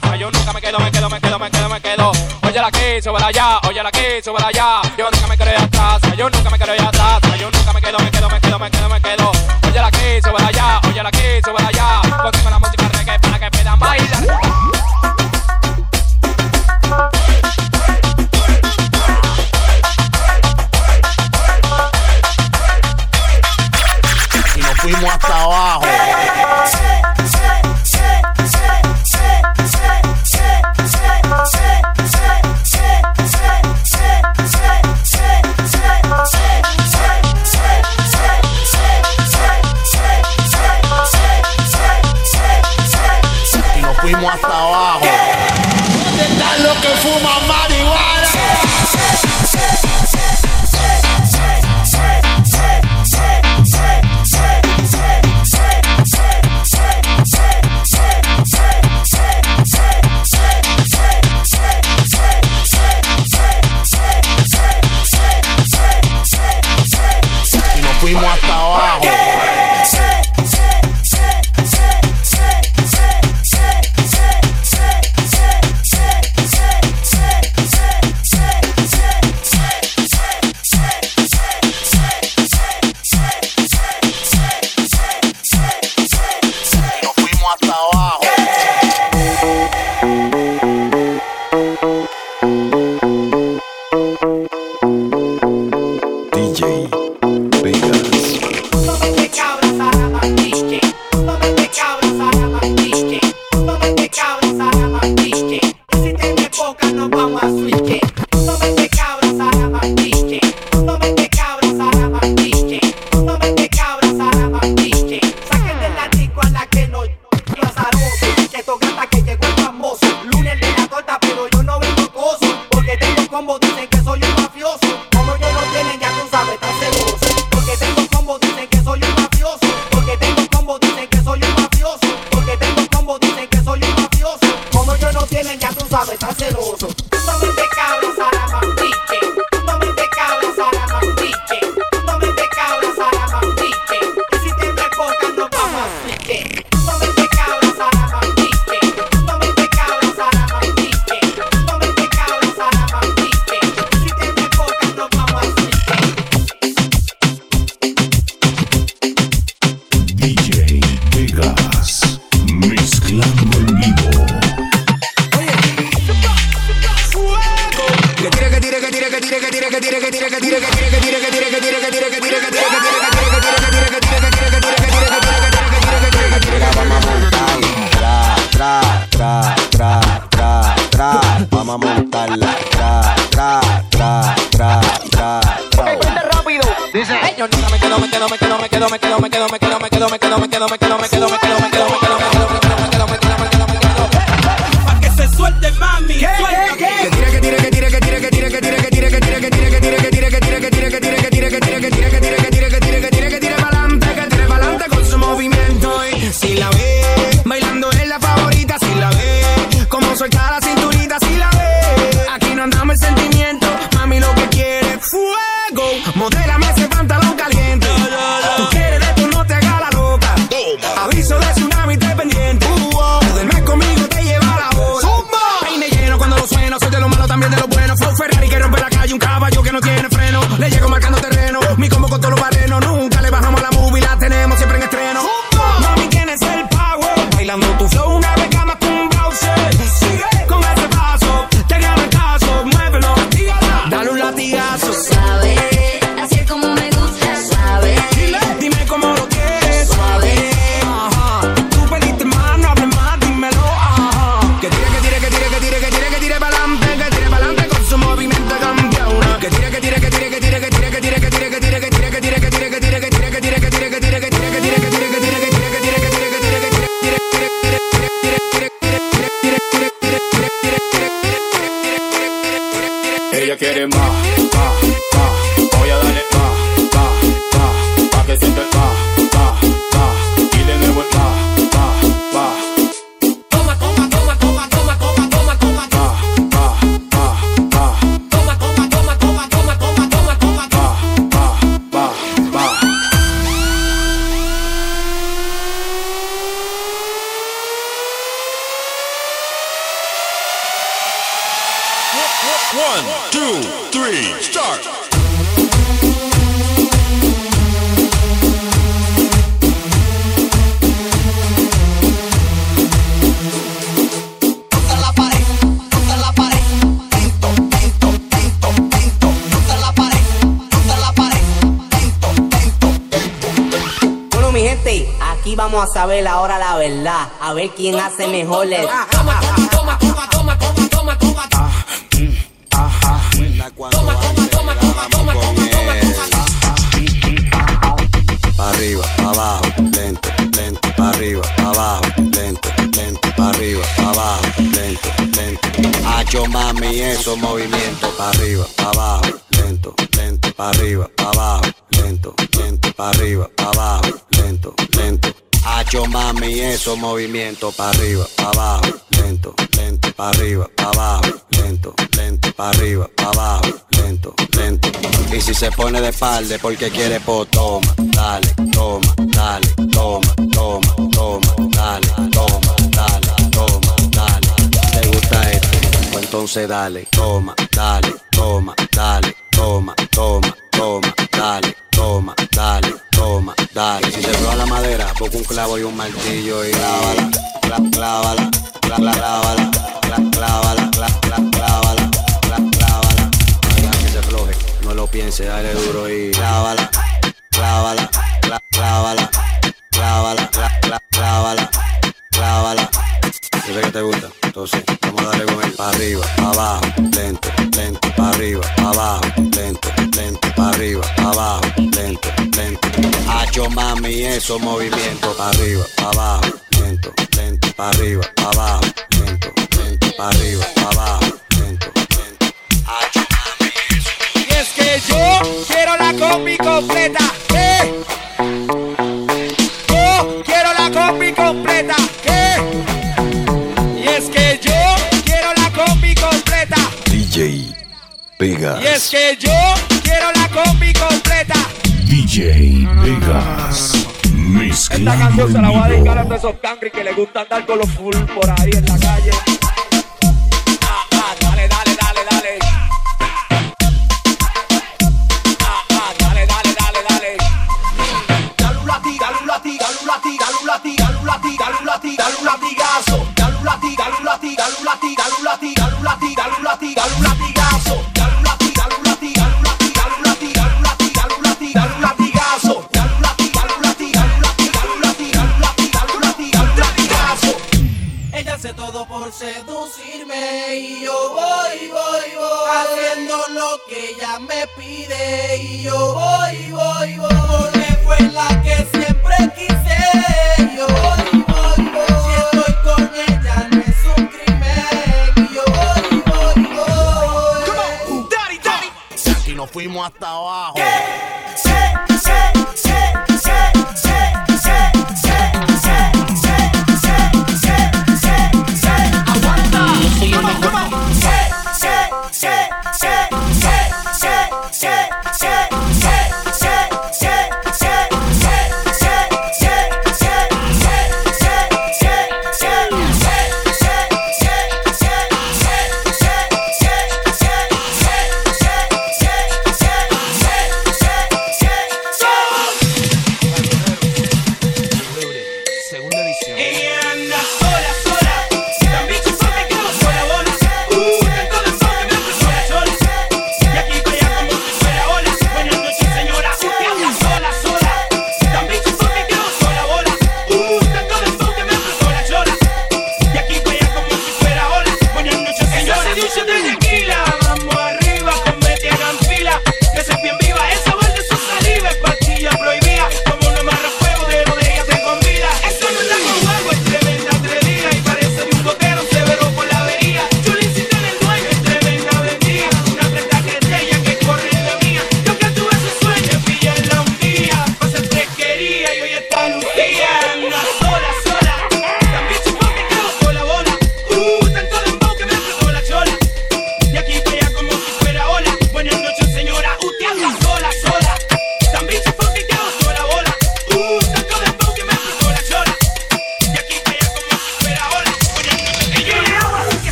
casa. Yo nunca me quedo, me quedo, me quedo, me quedo, me quedo. Oye la aquí, súbela allá, oye la aquí, súbela allá. Yo nunca me quedo atrás, yo nunca me quedo atrás. Yo nunca me quedo, me quedo, me quedo, me quedo, me quedo. Ver quién hace mejor mami, esos movimientos, pa' arriba, pa' abajo, lento, lento, pa' arriba, pa' abajo, lento, lento, pa' arriba, pa' abajo, lento, lento. Y si se pone de espalda porque quiere, pues toma, dale, toma, dale, toma, toma, toma, dale, toma, dale, toma, dale. ¿Te gusta esto? Pues entonces dale, toma, dale, toma, dale, toma, toma, toma, dale, toma, dale, toma, dale. Si se prueba la madera, busca un clavo y un martillo y clávala, clá- clávala, clá- clá- clávala, clá- clávala, clá- clá- clávala, clá- clávala. Deja que se floje, no lo piense, dale duro y clávala, clávala, clá- clávala, clávala, clá- clá- clávala, clávala. Yo sé que te gusta, entonces vamos a darle con él. Pa' arriba, pa' abajo, lento, lento, pa' arriba, pa' abajo, lento, lento, arriba, abajo, lento, lento. Hacho mami, esos movimientos, pa' arriba, pa' abajo, lento, lento, pa' arriba, pa' abajo, lento, lento, pa' arriba, pa' abajo, lento, lento. Hacho mami, Y es que yo quiero la combi completa. ¿Qué? Yo quiero la combi completa. ¿Qué? Y es que yo quiero la combi completa. DJ Y es Vegas. que yo quiero la combi completa. DJ Vegas. Esta canción se la voy a dedicar a todos esos cangri que les gusta andar con los full por ahí en la calle.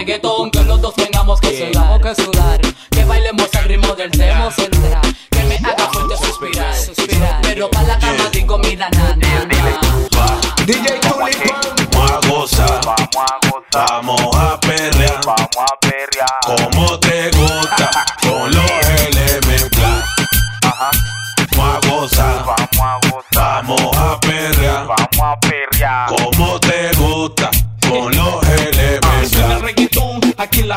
reggaetón, que los dos tengamos que yeah. sudar, que sudar, que bailemos al ritmo del tema central, que me haga fuerte suspirar, suspirar, pero para la cama digo mira na, na, na. DJ Tulipán, vamos a gozar, vamos a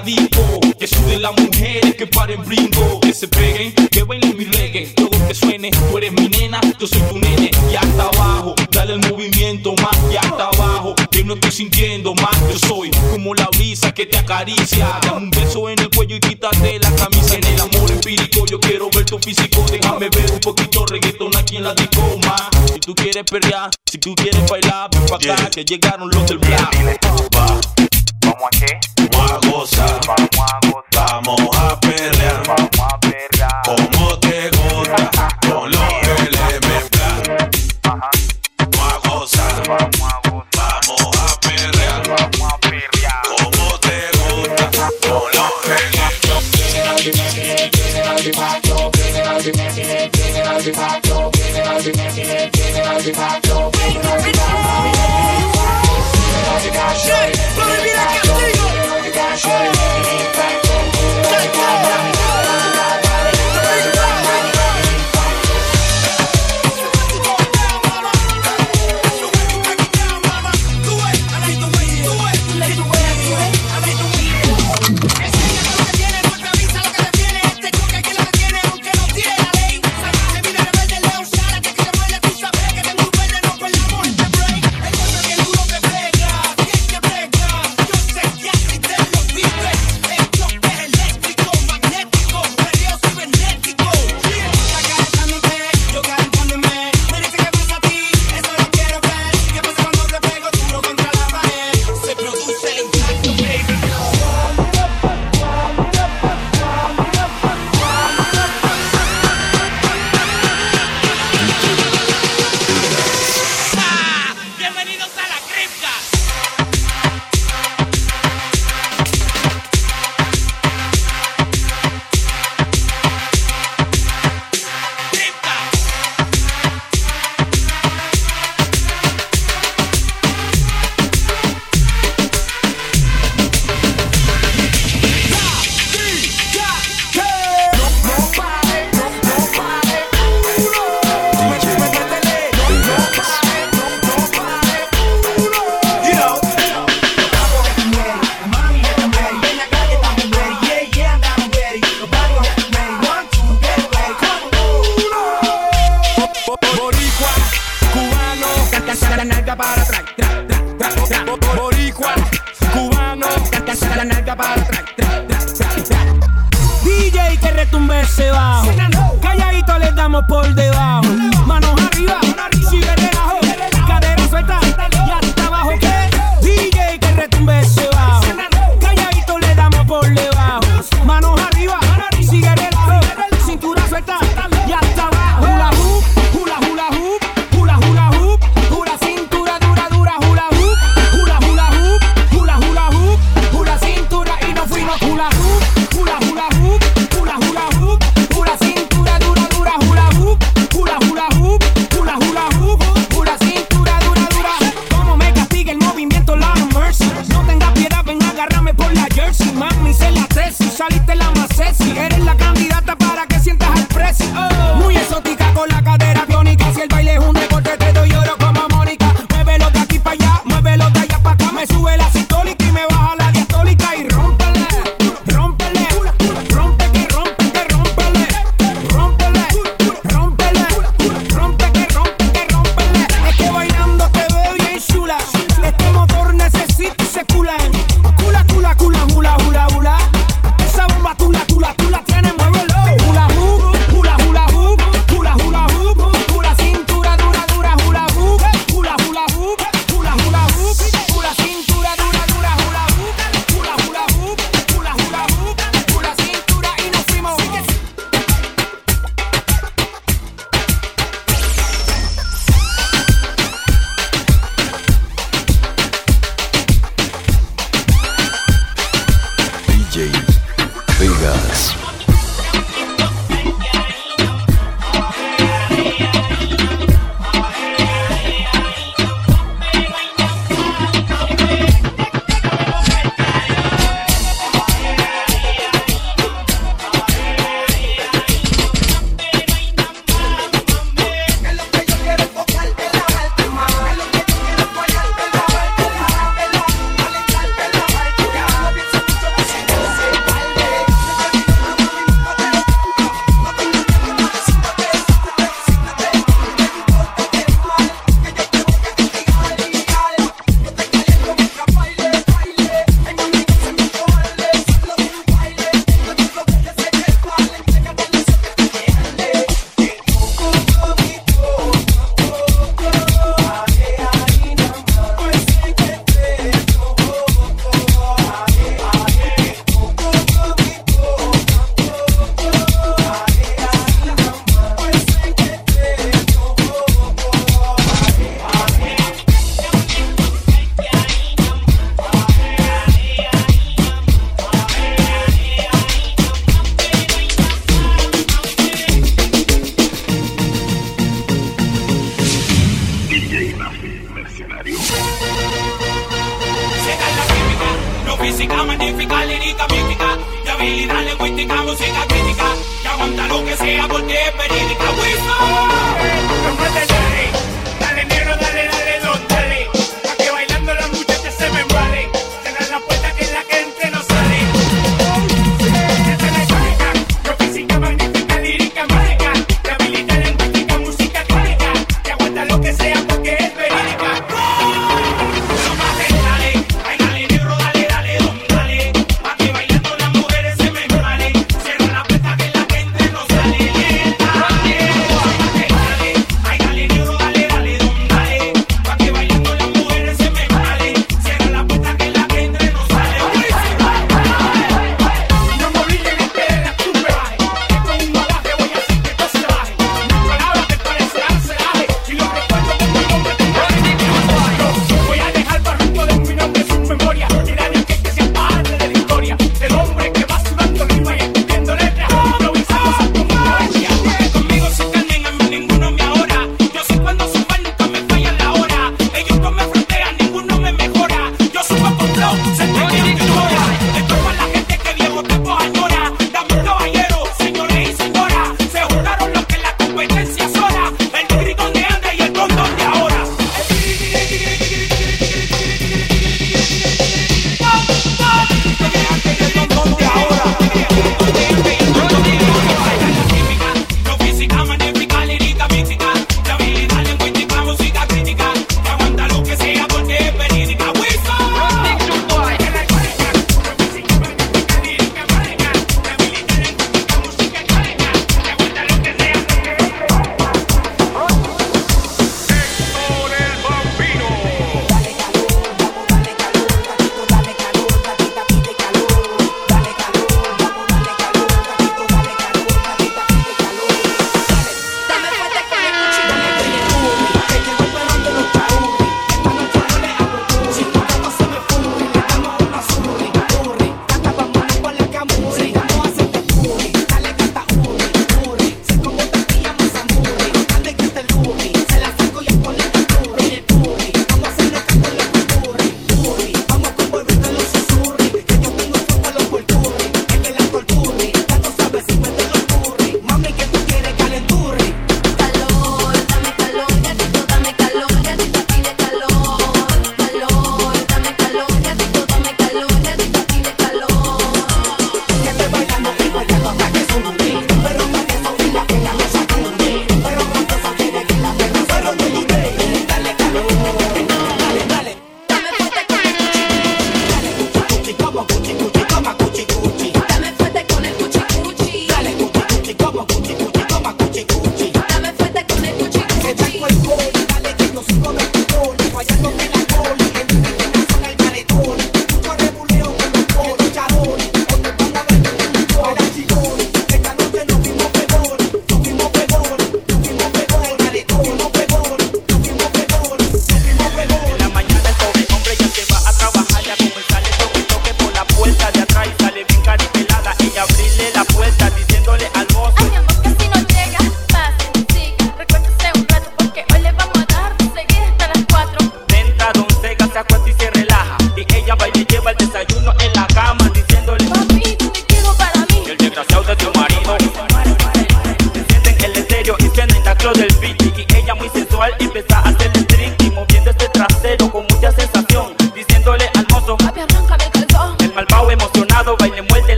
drogadicto. Que suden las mujeres, que paren brinco. Que se peguen, que bailen mi reggae. Todo que suene, tú eres mi nena, yo soy tu nene. Y hasta abajo, dale el movimiento más. Y hasta abajo, que no estoy sintiendo más. Yo soy como la brisa que te acaricia. Dame un beso en el cuello y quítate la camisa. En el amor empírico, yo quiero ver tu físico. Déjame ver un poquito reggaetón aquí en la discoma. Si tú quieres perrear, si tú quieres bailar, ven pa' acá que llegaron los del black. ¿Cómo aquí? Vamos a gozar, vamos a gozar, vamos a perrear, vamos a. Como te gusta, con los elementales. Vamos a gozar, vamos a gozar, vamos a vamos a. Como te gusta, con los elementales.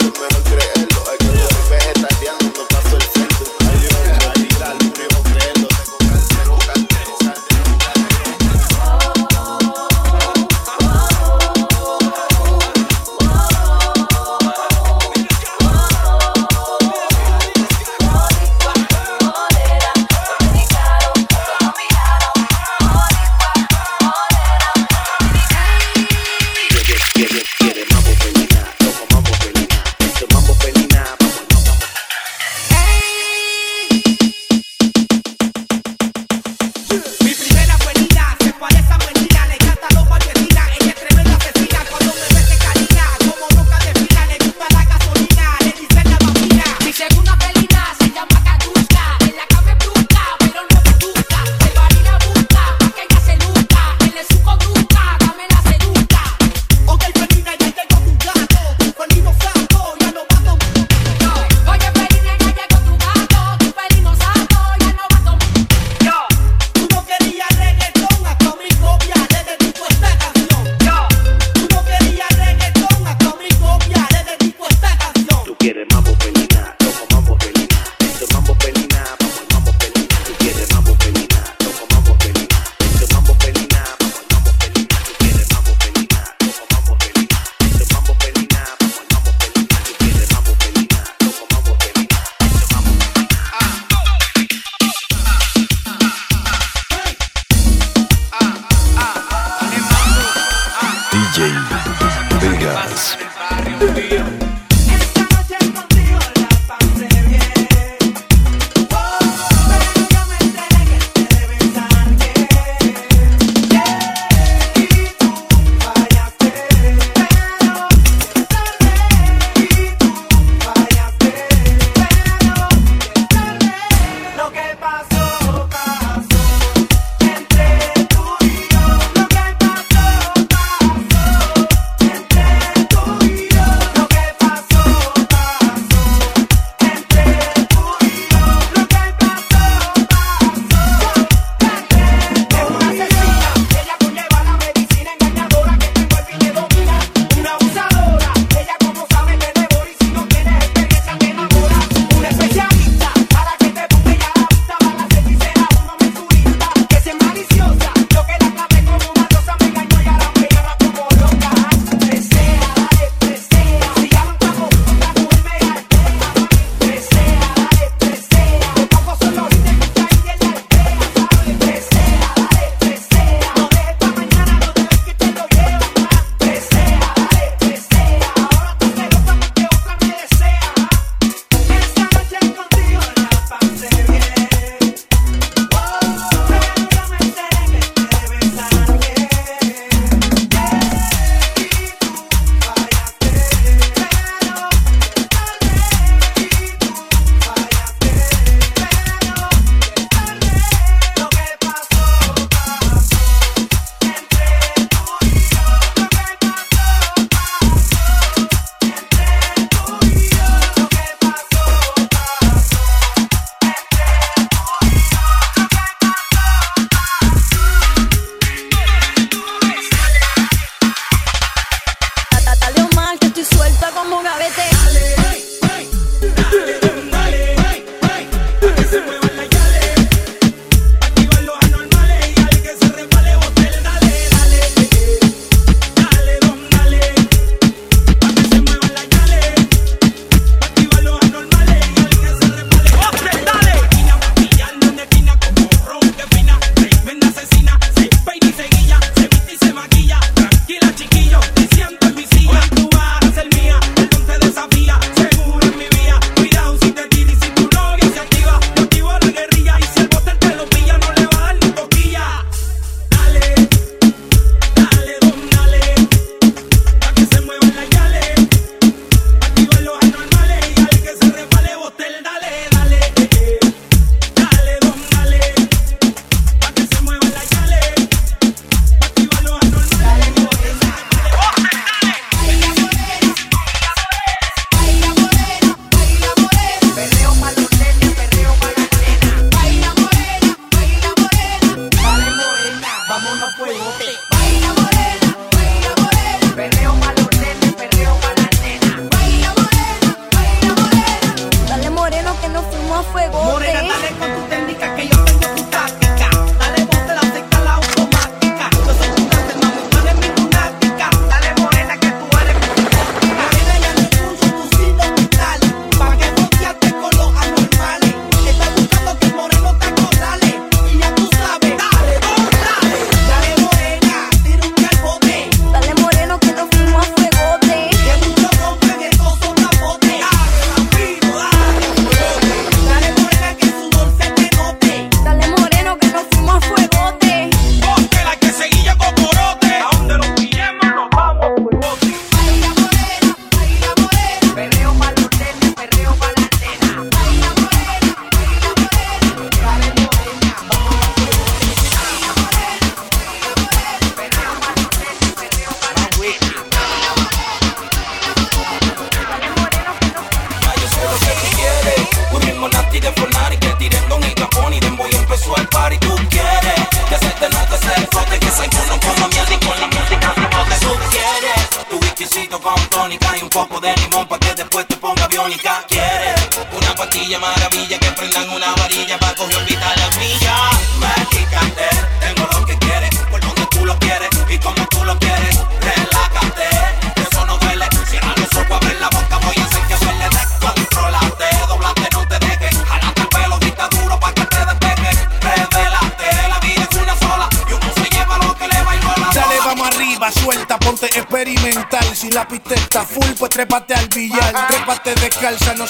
remember.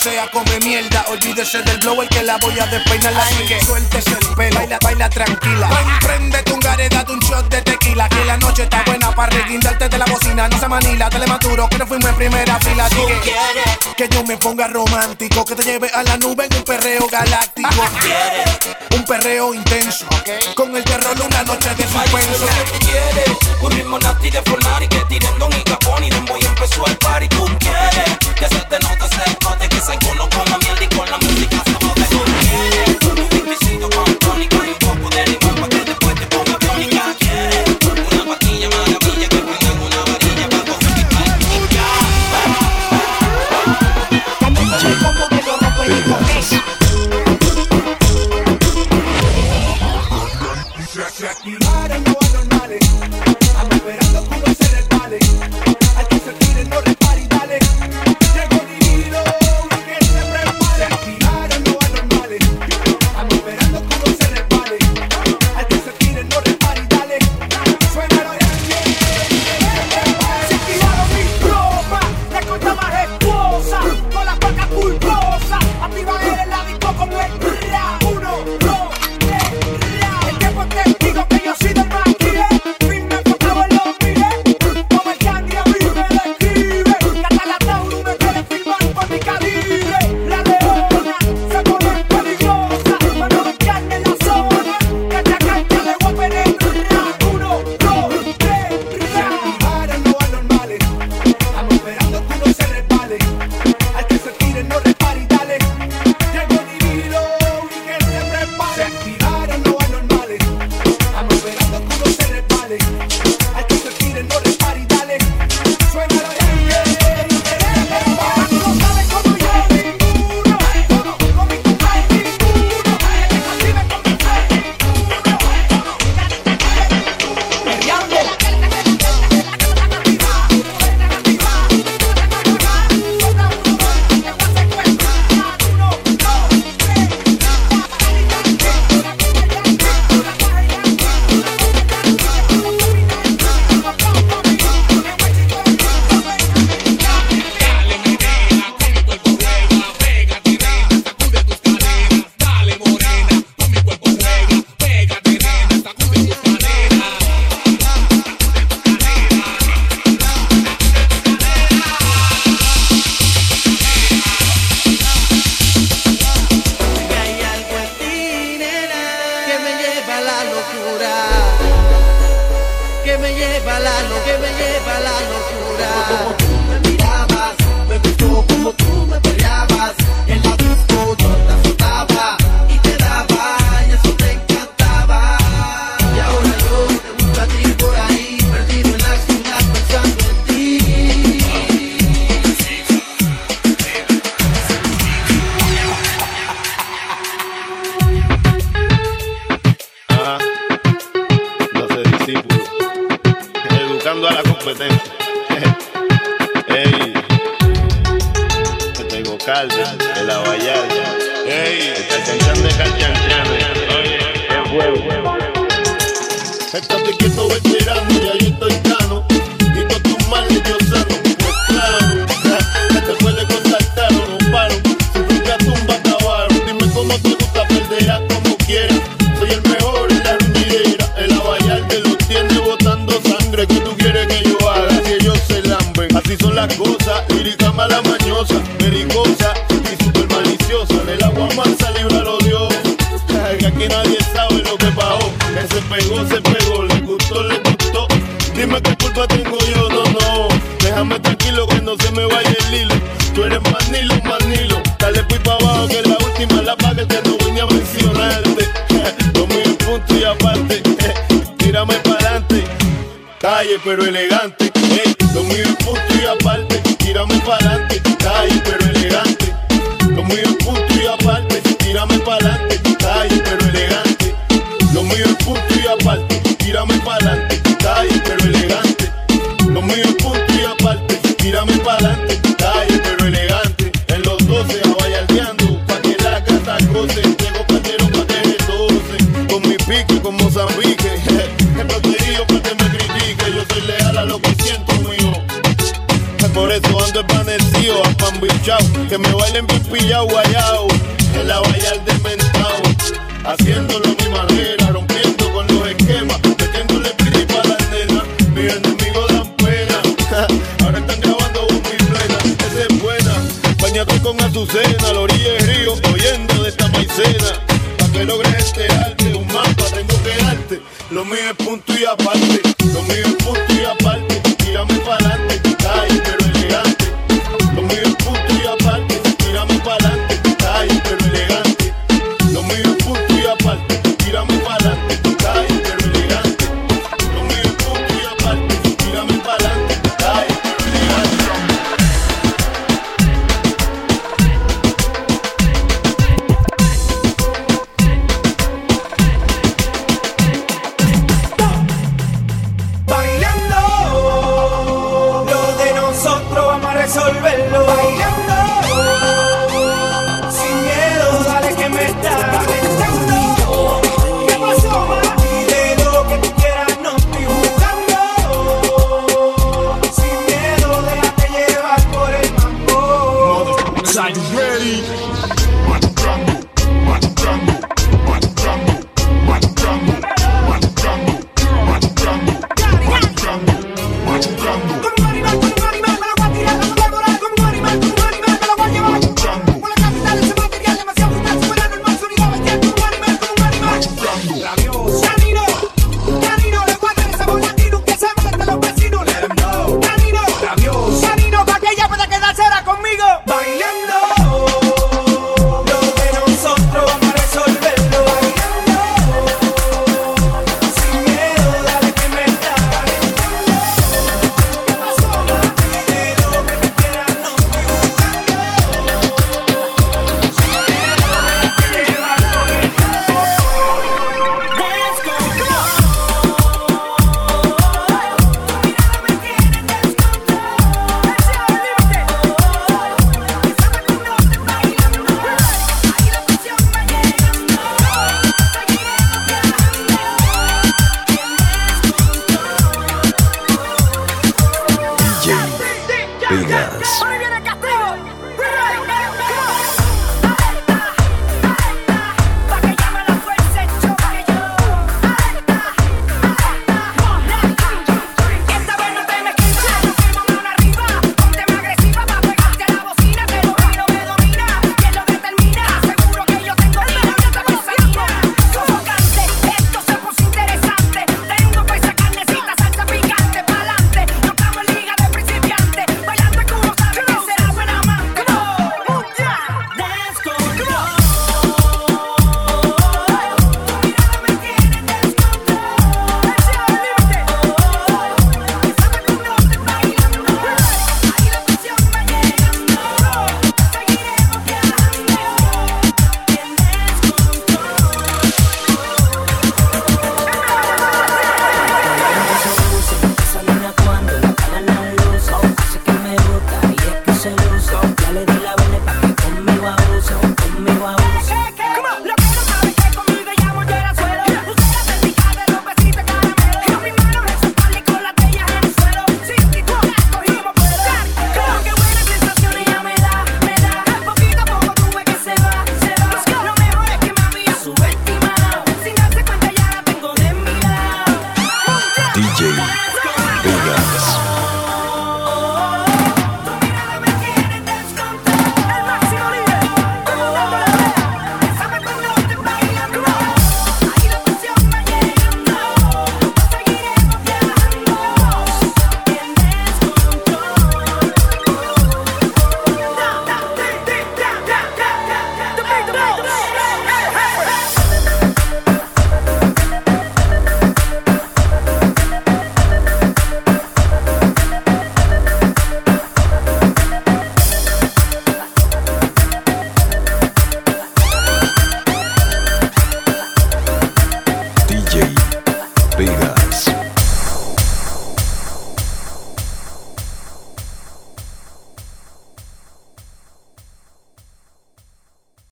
sea come mierda. Olvídese del blower que la voy a despeinar. Así que suéltese el pelo, baila, baila tranquila. Prende tu date un shot de tequila. Que la noche está buena para reguindarte de la bocina. No se manila, te le maturo que no fuimos en primera fila. Así que, que yo me ponga romántico, que te lleve a la nube última la paga que no a mencionarte. Dos mil puntos y aparte, tírame para adelante. Calle pero elegante, dos mil puntos y aparte, tírame para adelante.